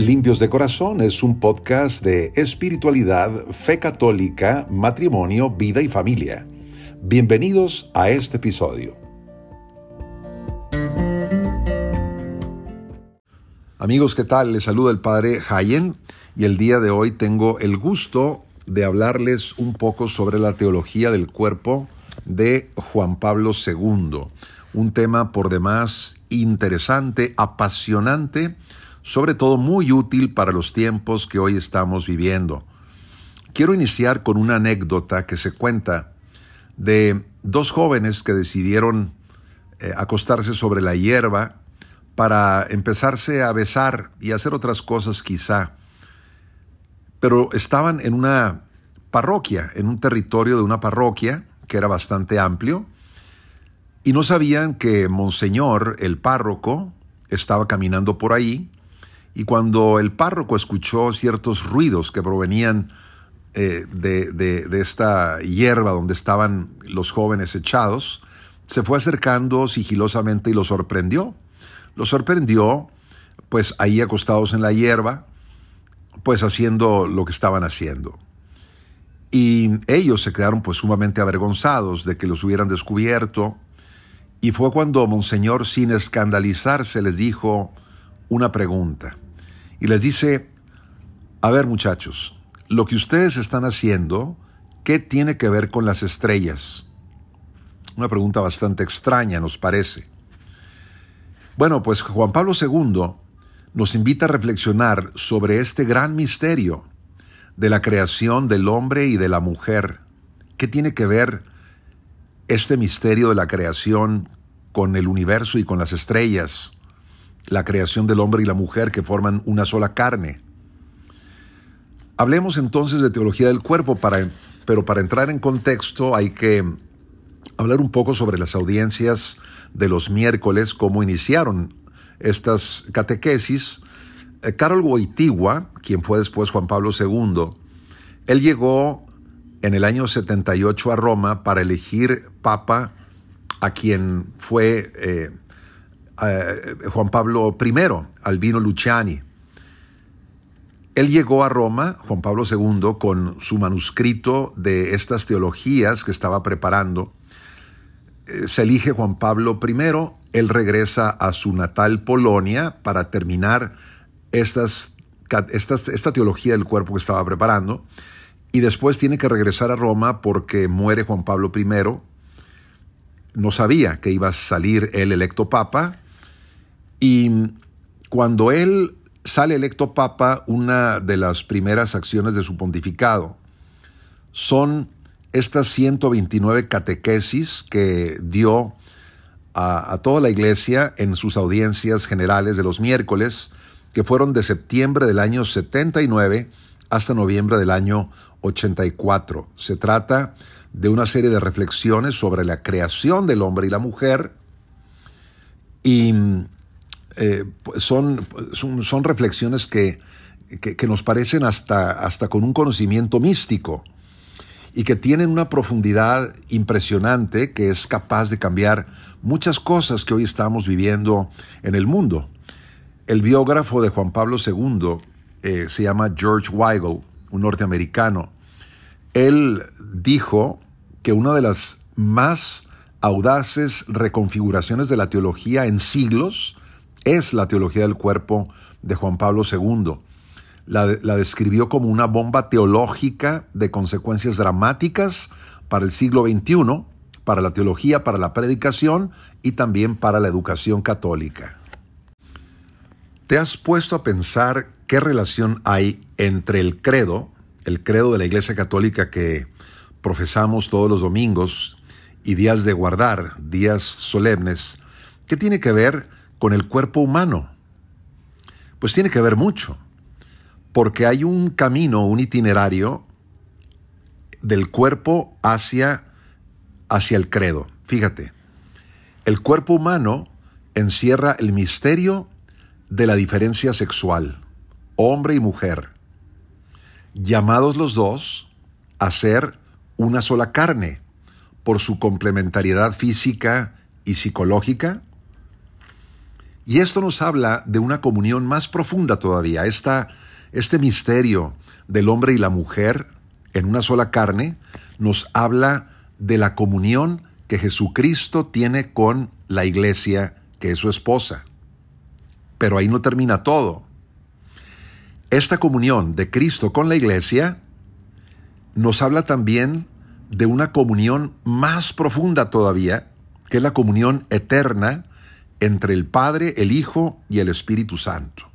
Limpios de Corazón es un podcast de espiritualidad, fe católica, matrimonio, vida y familia. Bienvenidos a este episodio. Amigos, ¿qué tal? Les saluda el Padre Hayen y el día de hoy tengo el gusto de hablarles un poco sobre la teología del cuerpo de Juan Pablo II. Un tema por demás interesante, apasionante, sobre todo muy útil para los tiempos que hoy estamos viviendo. Quiero iniciar con una anécdota que se cuenta de dos jóvenes que decidieron eh, acostarse sobre la hierba para empezarse a besar y hacer otras cosas quizá. Pero estaban en una parroquia, en un territorio de una parroquia que era bastante amplio, y no sabían que Monseñor, el párroco, estaba caminando por ahí y cuando el párroco escuchó ciertos ruidos que provenían eh, de, esta hierba donde estaban los jóvenes echados, se fue acercando sigilosamente y lo sorprendió. Lo sorprendió, pues ahí acostados en la hierba, pues haciendo lo que estaban haciendo. Y ellos se quedaron pues sumamente avergonzados de que los hubieran descubierto. Y fue cuando Monseñor, sin escandalizarse, les dijo una pregunta y les dice, a ver muchachos, lo que ustedes están haciendo, ¿qué tiene que ver con las estrellas? Una pregunta bastante extraña, nos parece. Bueno, pues Juan Pablo II nos invita a reflexionar sobre este gran misterio de la creación del hombre y de la mujer. ¿Qué tiene que ver este misterio de la creación con el universo y con las estrellas? La creación del hombre y la mujer que forman una sola carne. Hablemos entonces de teología del cuerpo, pero para entrar en contexto hay que hablar un poco sobre las audiencias de los miércoles, cómo iniciaron estas catequesis. Carol eh, Wojtyła, quien fue después Juan Pablo II, él llegó en el año 78 a Roma para elegir papa a quien fue eh, eh, Juan Pablo I, Albino Luciani. Él llegó a Roma, Juan Pablo II, con su manuscrito de estas teologías que estaba preparando. Eh, se elige Juan Pablo I, él regresa a su natal Polonia para terminar estas, esta teología del cuerpo que estaba preparando. Y después tiene que regresar a Roma porque muere Juan Pablo I. No sabía que iba a salir el electo papa y cuando él sale electo papa, una de las primeras acciones de su pontificado son estas 129 catequesis que dio a, toda la iglesia en sus audiencias generales de los miércoles, que fueron de septiembre del año 79 hasta noviembre del año 84. Se trata de una serie de reflexiones sobre la creación del hombre y la mujer y eh, son, son, reflexiones que, que, nos parecen hasta, hasta con un conocimiento místico y que tienen una profundidad impresionante que es capaz de cambiar muchas cosas que hoy estamos viviendo en el mundo. El biógrafo de Juan Pablo II eh, se llama George Weigel, un norteamericano. Él dijo que una de las más audaces reconfiguraciones de la teología en siglos es la teología del cuerpo de Juan Pablo II. La, describió como una bomba teológica de consecuencias dramáticas para el siglo XXI, para la teología, para la predicación y también para la educación católica. ¿Te has puesto a pensar qué relación hay entre el credo, el credo de la Iglesia Católica que profesamos todos los domingos y días de guardar, días solemnes, qué tiene que ver con el cuerpo humano? Pues tiene que ver mucho, porque hay un camino, un itinerario del cuerpo hacia, hacia el credo. Fíjate, el cuerpo humano encierra el misterio de la diferencia sexual, hombre y mujer, llamados los dos a ser una sola carne por su complementariedad física y psicológica, Y esto nos habla de una comunión más profunda todavía, este misterio del hombre y la mujer en una sola carne nos habla de la comunión que Jesucristo tiene con la iglesia, que es su esposa. Pero ahí no termina todo. Esta comunión de Cristo con la iglesia nos habla también de una comunión más profunda todavía, que es la comunión eterna entre el Padre, el Hijo y el Espíritu Santo.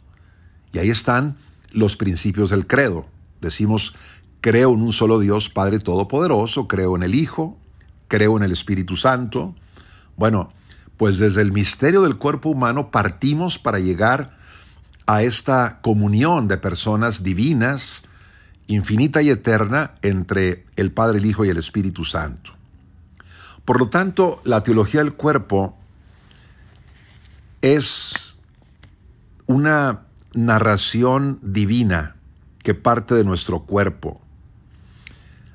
Y ahí están los principios del credo. Decimos, creo en un solo Dios, Padre Todopoderoso, creo en el Hijo, creo en el Espíritu Santo. Bueno, pues desde el misterio del cuerpo humano partimos para llegar a esta comunión de personas divinas, infinita y eterna entre el Padre, el Hijo y el Espíritu Santo. Por lo tanto, la teología del cuerpo es una narración divina que parte de nuestro cuerpo.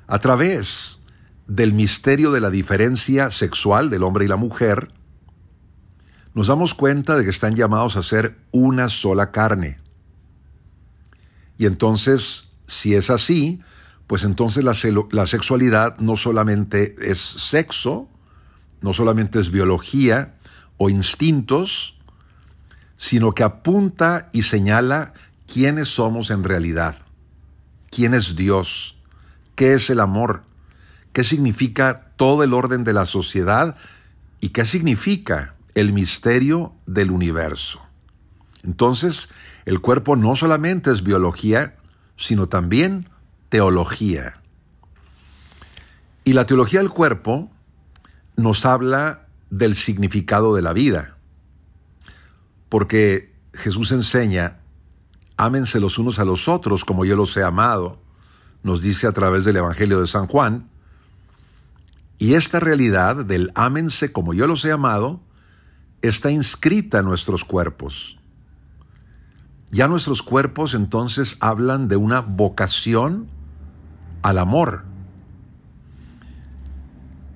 A través del misterio de la diferencia sexual del hombre y la mujer, nos damos cuenta de que están llamados a ser una sola carne. Y entonces, si es así, pues entonces la, la, sexualidad no solamente es sexo, no solamente es biología o instintos, sino que apunta y señala quiénes somos en realidad, quién es Dios, qué es el amor, qué significa todo el orden de la sociedad y qué significa el misterio del universo. Entonces, el cuerpo no solamente es biología, sino también teología. Y la teología del cuerpo nos habla del significado de la vida, porque Jesús enseña, ámense los unos a los otros como yo los he amado, nos dice a través del Evangelio de San Juan, y esta realidad del ámense como yo los he amado, está inscrita en nuestros cuerpos. Ya nuestros cuerpos entonces hablan de una vocación al amor.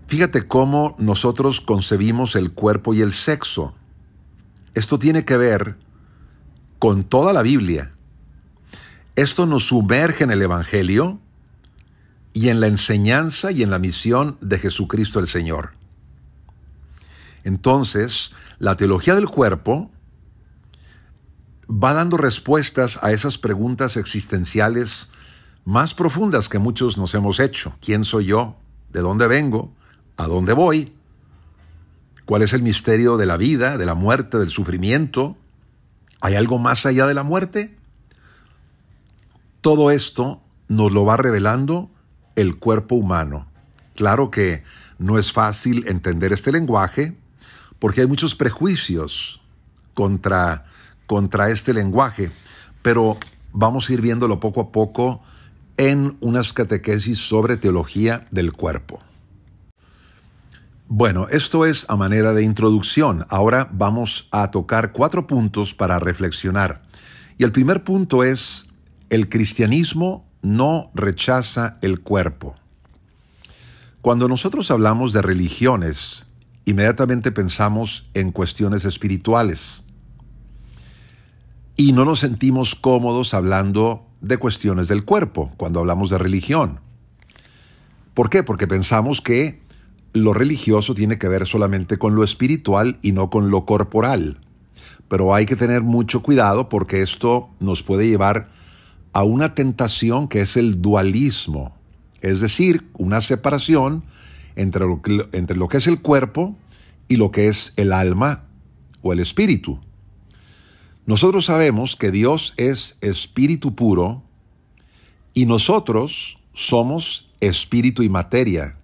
Fíjate cómo nosotros concebimos el cuerpo y el sexo. Esto tiene que ver con toda la Biblia. Esto nos sumerge en el Evangelio y en la enseñanza y en la misión de Jesucristo el Señor. Entonces, la teología del cuerpo va dando respuestas a esas preguntas existenciales más profundas que muchos nos hemos hecho. ¿Quién soy yo? ¿De dónde vengo? ¿A dónde voy? ¿Cuál es el misterio de la vida, de la muerte, del sufrimiento? ¿Hay algo más allá de la muerte? Todo esto nos lo va revelando el cuerpo humano. Claro que no es fácil entender este lenguaje, porque hay muchos prejuicios contra, contra este lenguaje, pero vamos a ir viéndolo poco a poco en unas catequesis sobre teología del cuerpo. Bueno, esto es a manera de introducción. Ahora vamos a tocar cuatro puntos para reflexionar. Y el primer punto es, el cristianismo no rechaza el cuerpo. Cuando nosotros hablamos de religiones, inmediatamente pensamos en cuestiones espirituales y no nos sentimos cómodos hablando de cuestiones del cuerpo cuando hablamos de religión. ¿Por qué? Porque pensamos que lo religioso tiene que ver solamente con lo espiritual y no con lo corporal. Pero hay que tener mucho cuidado porque esto nos puede llevar a una tentación que es el dualismo, es decir, una separación entre lo, que, entre lo que es el cuerpo y lo que es el alma o el espíritu. Nosotros sabemos que Dios es espíritu puro y nosotros somos espíritu y materia.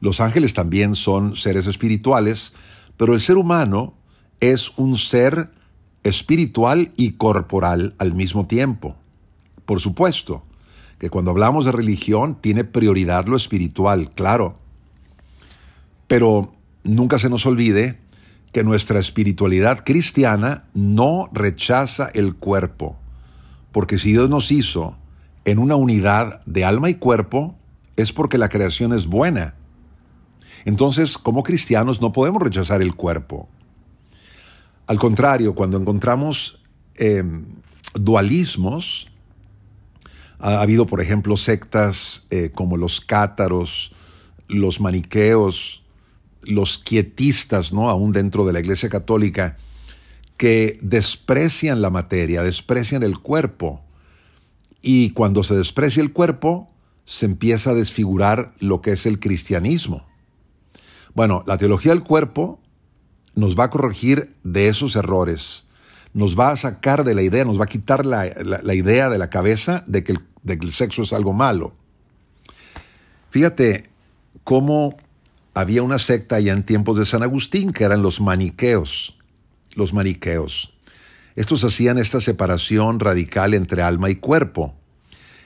Los ángeles también son seres espirituales, pero el ser humano es un ser espiritual y corporal al mismo tiempo. Por supuesto, que cuando hablamos de religión tiene prioridad lo espiritual, claro. Pero nunca se nos olvide que nuestra espiritualidad cristiana no rechaza el cuerpo, porque si Dios nos hizo en una unidad de alma y cuerpo, es porque la creación es buena. Entonces, como cristianos no podemos rechazar el cuerpo. Al contrario, cuando encontramos eh, dualismos, ha habido, por ejemplo, sectas eh, como los cátaros, los maniqueos, los quietistas, ¿no? Aún dentro de la Iglesia Católica, que desprecian la materia, desprecian el cuerpo. Y cuando se desprecia el cuerpo, se empieza a desfigurar lo que es el cristianismo. Bueno, la teología del cuerpo nos va a corregir de esos errores, nos va a sacar de la idea, nos va a quitar la, idea de la cabeza de que, el, sexo es algo malo. Fíjate cómo había una secta allá en tiempos de San Agustín que eran los maniqueos. Los maniqueos. Estos hacían esta separación radical entre alma y cuerpo.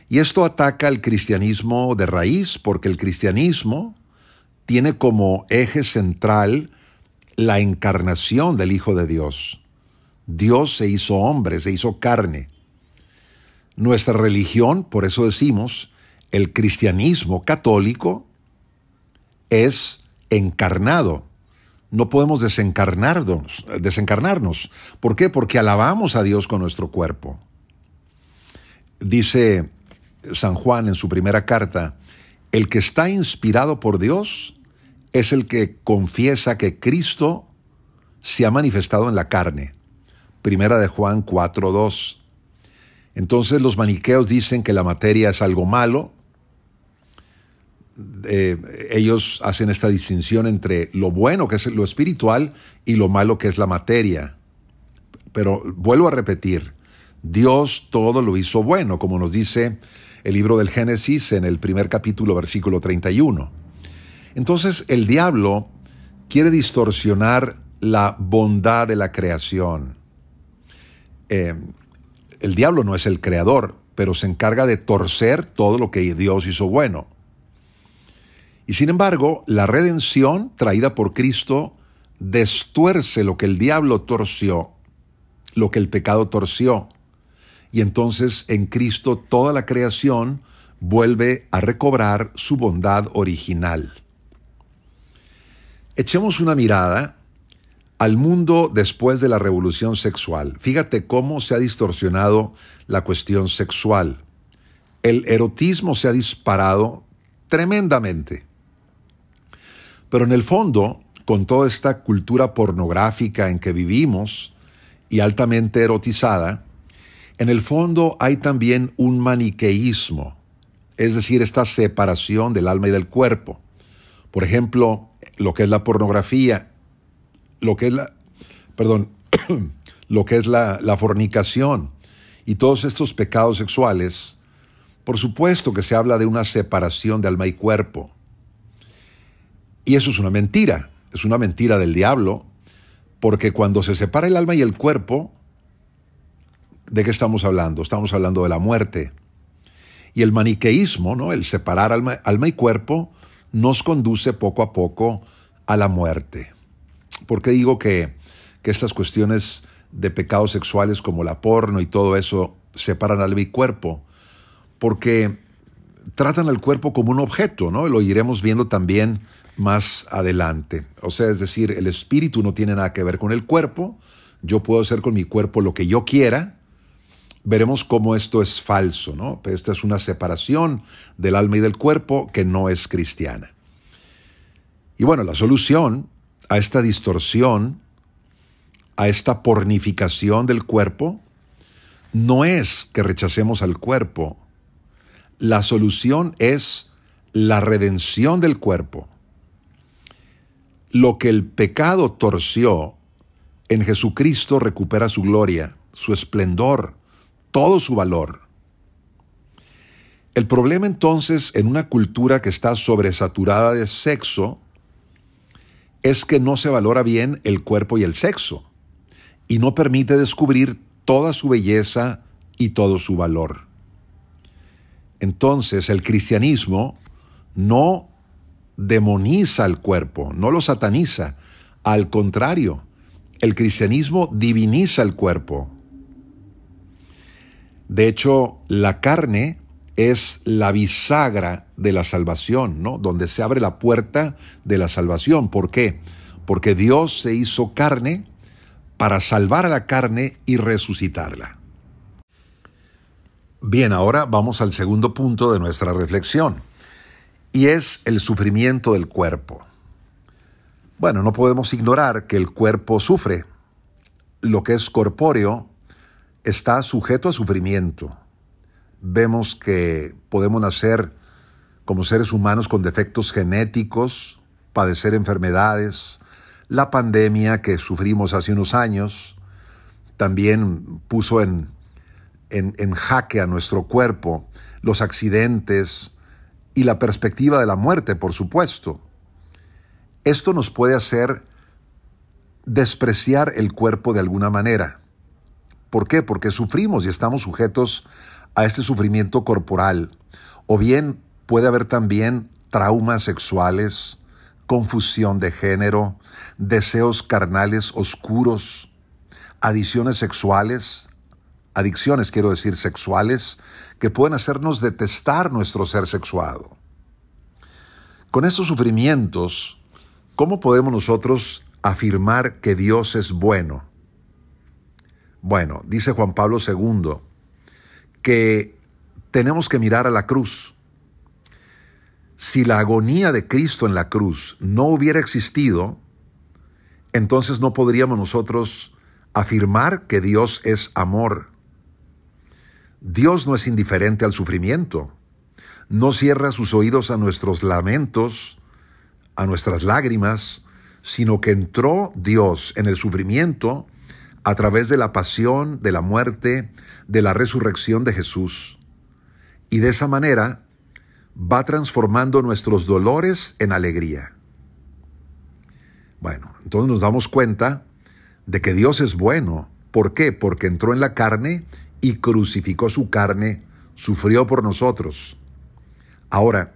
Y esto ataca al cristianismo de raíz, porque el cristianismo tiene como eje central la encarnación del Hijo de Dios. Dios se hizo hombre, se hizo carne. Nuestra religión, por eso decimos, el cristianismo católico es encarnado. No podemos desencarnarnos. ¿Por qué? Porque alabamos a Dios con nuestro cuerpo. Dice San Juan en su primera carta, el que está inspirado por Dios es el que confiesa que Cristo se ha manifestado en la carne. Primera de Juan 4.2. Entonces los maniqueos dicen que la materia es algo malo. Eh, ellos hacen esta distinción entre lo bueno, que es lo espiritual, y lo malo, que es la materia. Pero vuelvo a repetir, Dios todo lo hizo bueno, como nos dice el libro del Génesis en el primer capítulo, versículo 31. Entonces el diablo quiere distorsionar la bondad de la creación. Eh, el diablo no es el creador, pero se encarga de torcer todo lo que Dios hizo bueno. Y sin embargo, la redención traída por Cristo destuerce lo que el diablo torció, lo que el pecado torció. Y entonces en Cristo toda la creación vuelve a recobrar su bondad original. Echemos una mirada al mundo después de la revolución sexual. Fíjate cómo se ha distorsionado la cuestión sexual. El erotismo se ha disparado tremendamente. Pero en el fondo, con toda esta cultura pornográfica en que vivimos y altamente erotizada, en el fondo hay también un maniqueísmo, es decir, esta separación del alma y del cuerpo. Por ejemplo, lo que es la pornografía lo que es la, perdón, lo que es la, fornicación y todos estos pecados sexuales, por supuesto que se habla de una separación de alma y cuerpo. Y eso es una mentira, es una mentira del diablo, porque cuando se separa el alma y el cuerpo, ¿de qué estamos hablando? Estamos hablando de la muerte. Y el maniqueísmo, ¿no? el separar alma, alma y cuerpo, nos conduce poco a poco a la muerte. ¿Por qué digo que, estas cuestiones de pecados sexuales como la porno y todo eso separan alma y cuerpo? Porque tratan al cuerpo como un objeto, ¿no? Lo iremos viendo también más adelante. O sea, es decir, el espíritu no tiene nada que ver con el cuerpo. Yo puedo hacer con mi cuerpo lo que yo quiera. Veremos cómo esto es falso, ¿no? esta es una separación del alma y del cuerpo que no es cristiana. Y bueno, la solución a esta distorsión, a esta pornificación del cuerpo, no es que rechacemos al cuerpo. La solución es la redención del cuerpo. Lo que el pecado torció, en Jesucristo recupera su gloria, su esplendor, todo su valor. El problema entonces en una cultura que está sobresaturada de sexo es que no se valora bien el cuerpo y el sexo y no permite descubrir toda su belleza y todo su valor. Entonces el cristianismo no demoniza el cuerpo, no lo sataniza, al contrario, el cristianismo diviniza el cuerpo. De hecho, la carne es la bisagra de la salvación, ¿no? Donde se abre la puerta de la salvación. ¿Por qué? Porque Dios se hizo carne para salvar a la carne y resucitarla. Bien, ahora vamos al segundo punto de nuestra reflexión, y es el sufrimiento del cuerpo. Bueno, no podemos ignorar que el cuerpo sufre. Lo que es corpóreo está sujeto a sufrimiento. Vemos que podemos nacer como seres humanos con defectos genéticos, padecer enfermedades, la pandemia que sufrimos hace unos años también puso en, en, en, jaque a nuestro cuerpo, los accidentes y la perspectiva de la muerte, por supuesto. Esto nos puede hacer despreciar el cuerpo de alguna manera. ¿Por qué? Porque sufrimos y estamos sujetos a este sufrimiento corporal. O bien puede haber también traumas sexuales, confusión de género, deseos carnales oscuros, adiciones sexuales, adicciones quiero decir sexuales, que pueden hacernos detestar nuestro ser sexuado. Con estos sufrimientos, ¿cómo podemos nosotros afirmar que Dios es bueno? Bueno, dice Juan Pablo II que tenemos que mirar a la cruz. Si la agonía de Cristo en la cruz no hubiera existido, entonces no podríamos nosotros afirmar que Dios es amor. Dios no es indiferente al sufrimiento, no cierra sus oídos a nuestros lamentos, a nuestras lágrimas, sino que entró Dios en el sufrimiento a través de la pasión, de la muerte, de la resurrección de Jesús. Y de esa manera va transformando nuestros dolores en alegría. Bueno, entonces nos damos cuenta de que Dios es bueno. ¿Por qué? Porque entró en la carne y crucificó su carne, sufrió por nosotros. Ahora,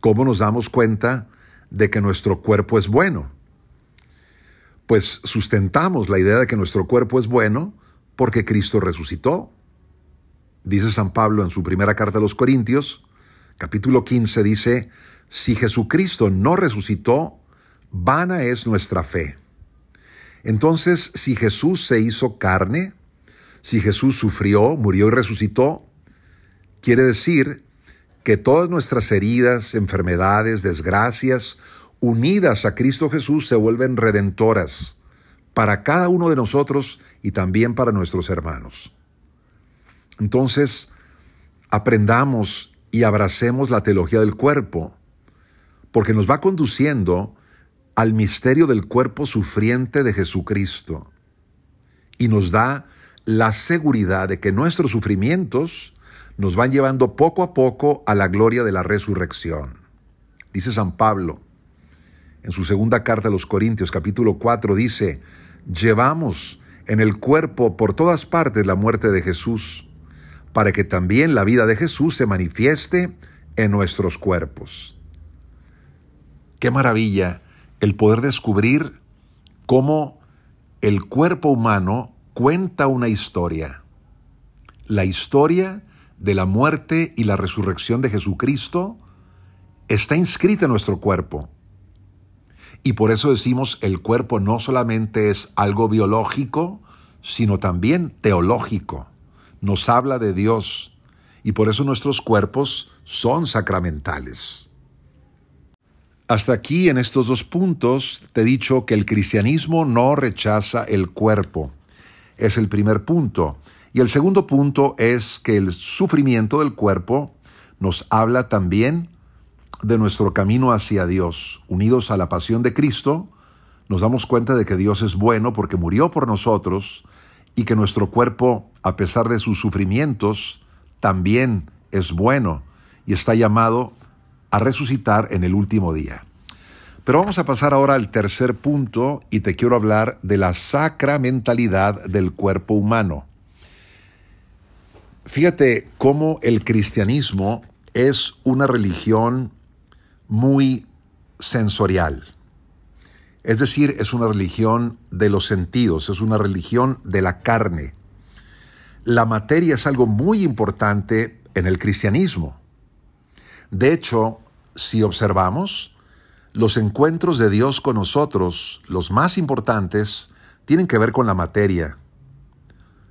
¿cómo nos damos cuenta de que nuestro cuerpo es bueno? Pues sustentamos la idea de que nuestro cuerpo es bueno porque Cristo resucitó. Dice San Pablo en su primera carta a los Corintios, capítulo 15, dice, si Jesucristo no resucitó, vana es nuestra fe. Entonces, si Jesús se hizo carne, si Jesús sufrió, murió y resucitó, quiere decir que todas nuestras heridas, enfermedades, desgracias, unidas a Cristo Jesús se vuelven redentoras para cada uno de nosotros y también para nuestros hermanos. Entonces, aprendamos y abracemos la teología del cuerpo, porque nos va conduciendo al misterio del cuerpo sufriente de Jesucristo y nos da la seguridad de que nuestros sufrimientos nos van llevando poco a poco a la gloria de la resurrección. Dice San Pablo, en su segunda carta a los Corintios capítulo 4 dice, llevamos en el cuerpo por todas partes la muerte de Jesús, para que también la vida de Jesús se manifieste en nuestros cuerpos. Qué maravilla el poder descubrir cómo el cuerpo humano cuenta una historia. La historia de la muerte y la resurrección de Jesucristo está inscrita en nuestro cuerpo. Y por eso decimos el cuerpo no solamente es algo biológico, sino también teológico. Nos habla de Dios y por eso nuestros cuerpos son sacramentales. Hasta aquí en estos dos puntos te he dicho que el cristianismo no rechaza el cuerpo. Es el primer punto. Y el segundo punto es que el sufrimiento del cuerpo nos habla también de nuestro camino hacia Dios, unidos a la pasión de Cristo, nos damos cuenta de que Dios es bueno porque murió por nosotros y que nuestro cuerpo, a pesar de sus sufrimientos, también es bueno y está llamado a resucitar en el último día. Pero vamos a pasar ahora al tercer punto y te quiero hablar de la sacramentalidad del cuerpo humano. Fíjate cómo el cristianismo es una religión muy sensorial. Es decir, es una religión de los sentidos, es una religión de la carne. La materia es algo muy importante en el cristianismo. De hecho, si observamos, los encuentros de Dios con nosotros, los más importantes, tienen que ver con la materia.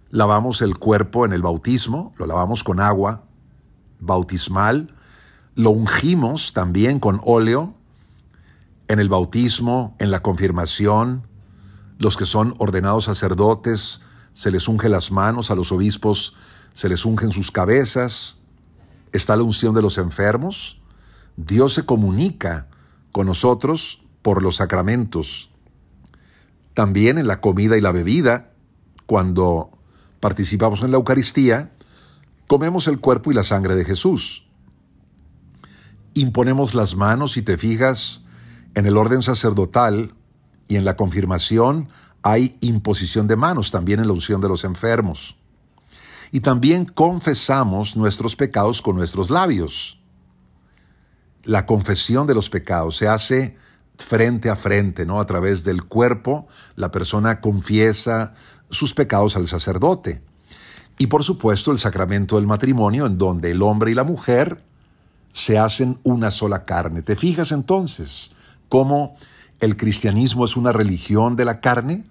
Lavamos el cuerpo en el bautismo, lo lavamos con agua bautismal, lo ungimos también con óleo en el bautismo, en la confirmación, los que son ordenados sacerdotes, se les unge las manos, a los obispos se les ungen sus cabezas, está la unción de los enfermos, Dios se comunica con nosotros por los sacramentos. También en la comida y la bebida, cuando participamos en la Eucaristía, comemos el cuerpo y la sangre de Jesús. Imponemos las manos, si te fijas, en el orden sacerdotal y en la confirmación hay imposición de manos, también en la unción de los enfermos. Y también confesamos nuestros pecados con nuestros labios. La confesión de los pecados se hace frente a frente, ¿no? A través del cuerpo, la persona confiesa sus pecados al sacerdote. Y por supuesto el sacramento del matrimonio, en donde el hombre y la mujer se hacen una sola carne. ¿Te fijas entonces cómo el cristianismo es una religión de la carne?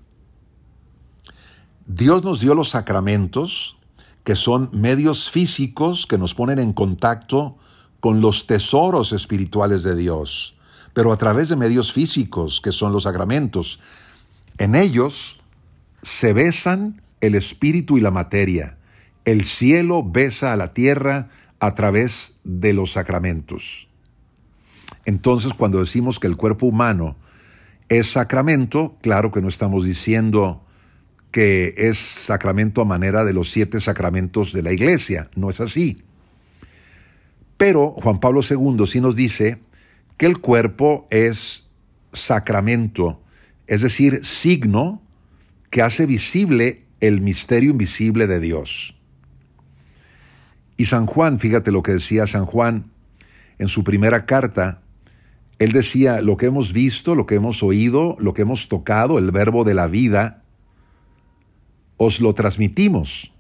Dios nos dio los sacramentos, que son medios físicos que nos ponen en contacto con los tesoros espirituales de Dios, pero a través de medios físicos, que son los sacramentos. En ellos se besan el espíritu y la materia. El cielo besa a la tierra a través de los sacramentos. Entonces, cuando decimos que el cuerpo humano es sacramento, claro que no estamos diciendo que es sacramento a manera de los siete sacramentos de la iglesia, no es así. Pero Juan Pablo II sí nos dice que el cuerpo es sacramento, es decir, signo que hace visible el misterio invisible de Dios. Y San Juan, fíjate lo que decía San Juan en su primera carta, él decía, lo que hemos visto, lo que hemos oído, lo que hemos tocado, el verbo de la vida, os lo transmitimos.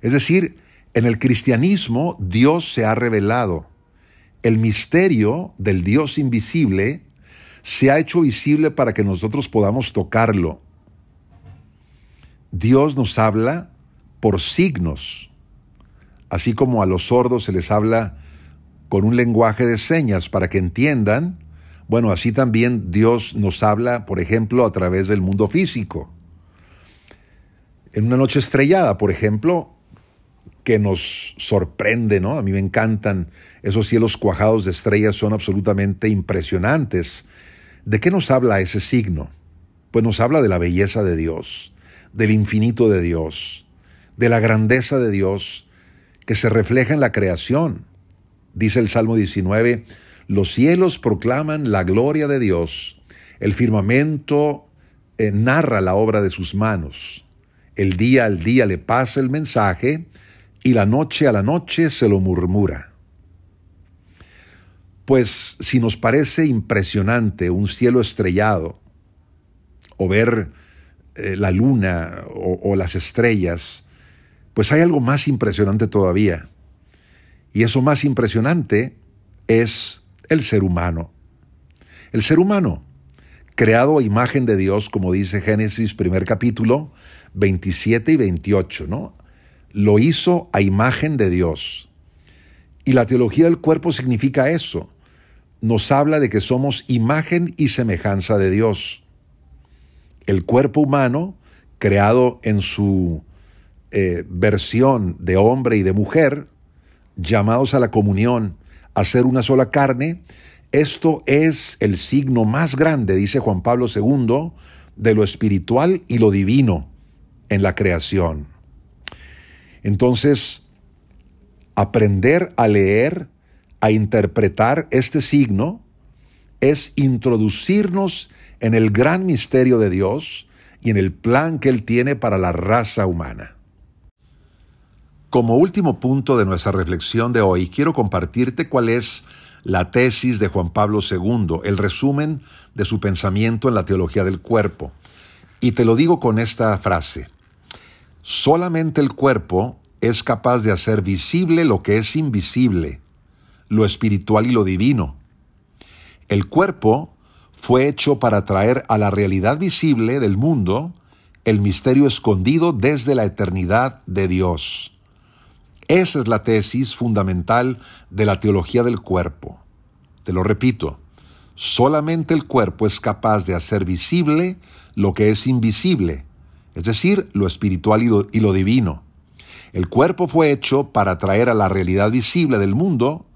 Es decir, en el cristianismo Dios se ha revelado. El misterio del Dios invisible se ha hecho visible para que nosotros podamos tocarlo. Dios nos habla por signos, así como a los sordos se les habla con un lenguaje de señas para que entiendan, bueno, así también Dios nos habla, por ejemplo, a través del mundo físico. En una noche estrellada, por ejemplo, que nos sorprende, ¿no? A mí me encantan esos cielos cuajados de estrellas, son absolutamente impresionantes. ¿De qué nos habla ese signo? Pues nos habla de la belleza de Dios, del infinito de Dios, de la grandeza de Dios que se refleja en la creación. Dice el Salmo 19, los cielos proclaman la gloria de Dios, el firmamento eh, narra la obra de sus manos, el día al día le pasa el mensaje y la noche a la noche se lo murmura. Pues si nos parece impresionante un cielo estrellado, o ver eh, la luna o las estrellas, pues hay algo más impresionante todavía. Y eso más impresionante es el ser humano. El ser humano, creado a imagen de Dios, como dice Génesis primer capítulo 27 y 28, ¿no? Lo hizo a imagen de Dios. Y la teología del cuerpo significa eso. Nos habla de que somos imagen y semejanza de Dios. El cuerpo humano, creado en su eh, versión de hombre y de mujer, llamados a la comunión, a ser una sola carne, esto es el signo más grande, dice Juan Pablo II, de lo espiritual y lo divino en la creación. Entonces, aprender a leer, a interpretar este signo, es introducirnos en el gran misterio de Dios y en el plan que Él tiene para la raza humana. Como último punto de nuestra reflexión de hoy, quiero compartirte cuál es la tesis de Juan Pablo II, el resumen de su pensamiento en la teología del cuerpo. Y te lo digo con esta frase. Solamente el cuerpo es capaz de hacer visible lo que es invisible, lo espiritual y lo divino. El cuerpo fue hecho para traer a la realidad visible del mundo el misterio escondido desde la eternidad de Dios. Esa es la tesis fundamental de la teología del cuerpo. Te lo repito, solamente el cuerpo es capaz de hacer visible lo que es invisible, es decir, lo espiritual y lo, divino. El cuerpo fue hecho para traer a la realidad visible del mundo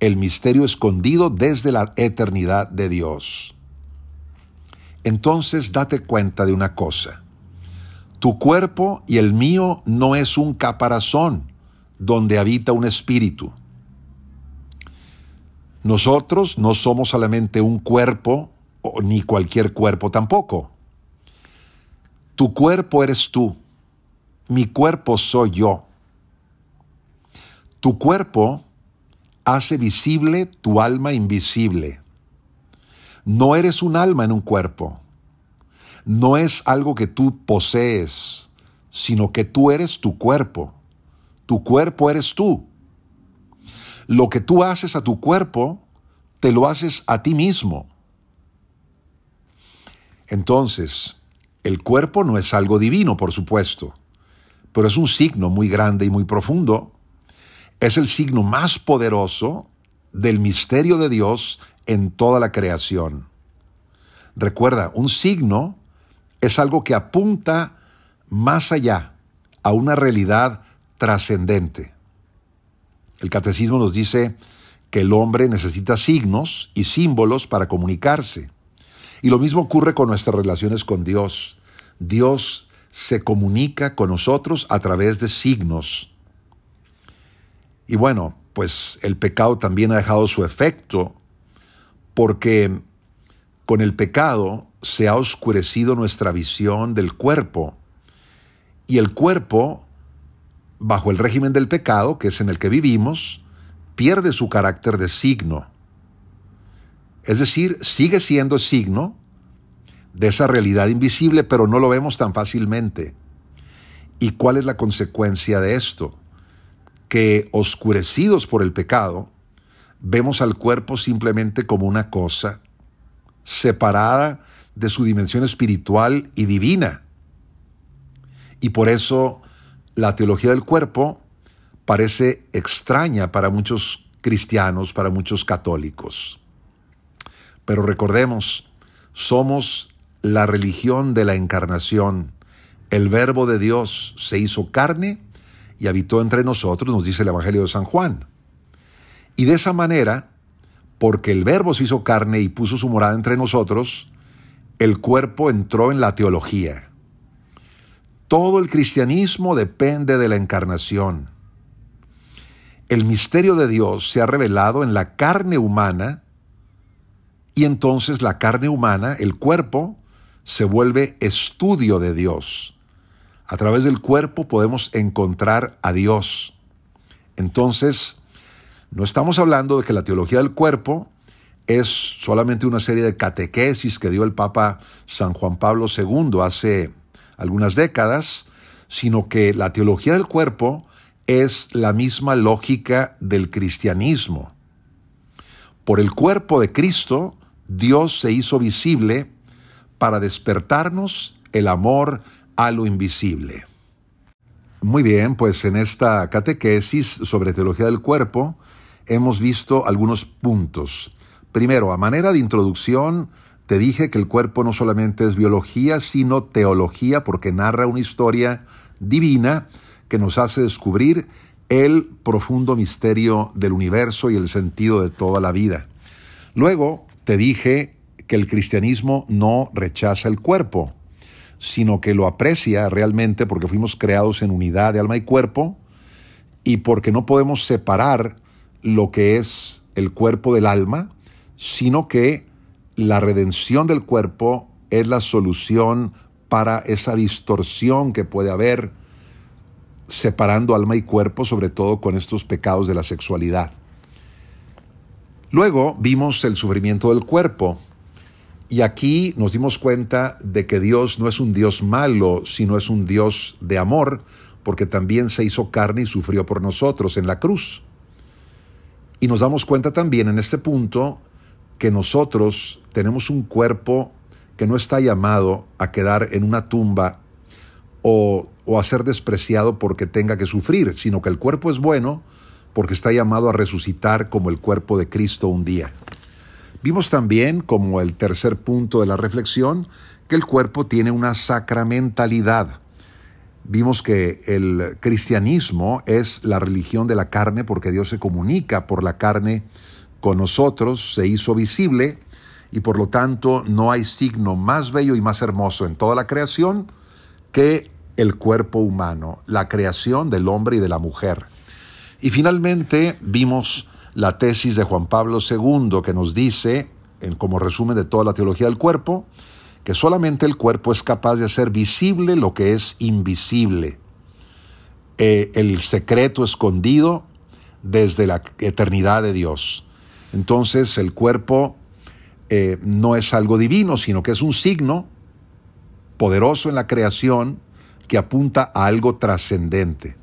el misterio escondido desde la eternidad de Dios. Entonces date cuenta de una cosa. Tu cuerpo y el mío no es un caparazón donde habita un espíritu. Nosotros no somos solamente un cuerpo, ni cualquier cuerpo tampoco. Tu cuerpo eres tú, mi cuerpo soy yo. Tu cuerpo hace visible tu alma invisible. No eres un alma en un cuerpo. No es algo que tú posees, sino que tú eres tu cuerpo. Tu cuerpo eres tú. Lo que tú haces a tu cuerpo, te lo haces a ti mismo. Entonces, el cuerpo no es algo divino, por supuesto, pero es un signo muy grande y muy profundo. Es el signo más poderoso del misterio de Dios en toda la creación. Recuerda, un signo es algo que apunta más allá a una realidad trascendente. El catecismo nos dice que el hombre necesita signos y símbolos para comunicarse. Y lo mismo ocurre con nuestras relaciones con Dios. Dios se comunica con nosotros a través de signos. Y bueno, pues el pecado también ha dejado su efecto porque con el pecado se ha oscurecido nuestra visión del cuerpo y el cuerpo bajo el régimen del pecado, que es en el que vivimos, pierde su carácter de signo. Es decir, sigue siendo signo de esa realidad invisible, pero no lo vemos tan fácilmente. ¿Y cuál es la consecuencia de esto? Que oscurecidos por el pecado, vemos al cuerpo simplemente como una cosa separada de su dimensión espiritual y divina. Y por eso la teología del cuerpo parece extraña para muchos cristianos, para muchos católicos. Pero recordemos, somos la religión de la encarnación. El verbo de Dios se hizo carne y habitó entre nosotros, nos dice el Evangelio de San Juan. Y de esa manera, porque el verbo se hizo carne y puso su morada entre nosotros, el cuerpo entró en la teología. Todo el cristianismo depende de la encarnación. El misterio de Dios se ha revelado en la carne humana y entonces la carne humana, el cuerpo, se vuelve estudio de Dios. A través del cuerpo podemos encontrar a Dios. Entonces, no estamos hablando de que la teología del cuerpo es solamente una serie de catequesis que dio el Papa San Juan Pablo II hace algunas décadas, sino que la teología del cuerpo es la misma lógica del cristianismo. Por el cuerpo de Cristo, Dios se hizo visible para despertarnos el amor a lo invisible. Muy bien, pues en esta catequesis sobre teología del cuerpo hemos visto algunos puntos. Primero, a manera de introducción, te dije que el cuerpo no solamente es biología, sino teología, porque narra una historia divina que nos hace descubrir el profundo misterio del universo y el sentido de toda la vida. Luego te dije que el cristianismo no rechaza el cuerpo, sino que lo aprecia realmente porque fuimos creados en unidad de alma y cuerpo y porque no podemos separar lo que es el cuerpo del alma, sino que la redención del cuerpo es la solución para esa distorsión que puede haber separando alma y cuerpo, sobre todo con estos pecados de la sexualidad. Luego vimos el sufrimiento del cuerpo y aquí nos dimos cuenta de que Dios no es un Dios malo, sino es un Dios de amor, porque también se hizo carne y sufrió por nosotros en la cruz. Y nos damos cuenta también en este punto que nosotros tenemos un cuerpo que no está llamado a quedar en una tumba o, a ser despreciado porque tenga que sufrir, sino que el cuerpo es bueno porque está llamado a resucitar como el cuerpo de Cristo un día. Vimos también, como el tercer punto de la reflexión, que el cuerpo tiene una sacramentalidad. Vimos que el cristianismo es la religión de la carne porque Dios se comunica por la carne con nosotros, se hizo visible y por lo tanto no hay signo más bello y más hermoso en toda la creación que el cuerpo humano, la creación del hombre y de la mujer. Y finalmente vimos la tesis de Juan Pablo II que nos dice, en, como resumen de toda la teología del cuerpo, que solamente el cuerpo es capaz de hacer visible lo que es invisible. Eh, el secreto escondido desde la eternidad de Dios. Entonces el cuerpo eh, no es algo divino, sino que es un signo poderoso en la creación que apunta a algo trascendente.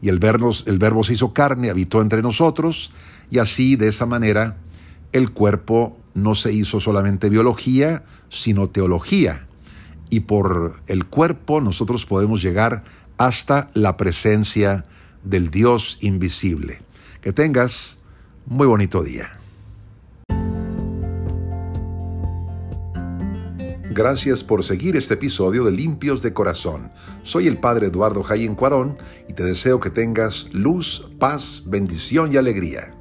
Y el verbo, el verbo se hizo carne, habitó entre nosotros, y así, de esa manera, el cuerpo no se hizo solamente biología, sino teología. Y por el cuerpo nosotros podemos llegar hasta la presencia del Dios invisible. Que tengas muy bonito día. Gracias por seguir este episodio de Limpios de Corazón. Soy el Padre Eduardo Jayen Cuarón y te deseo que tengas luz, paz, bendición y alegría.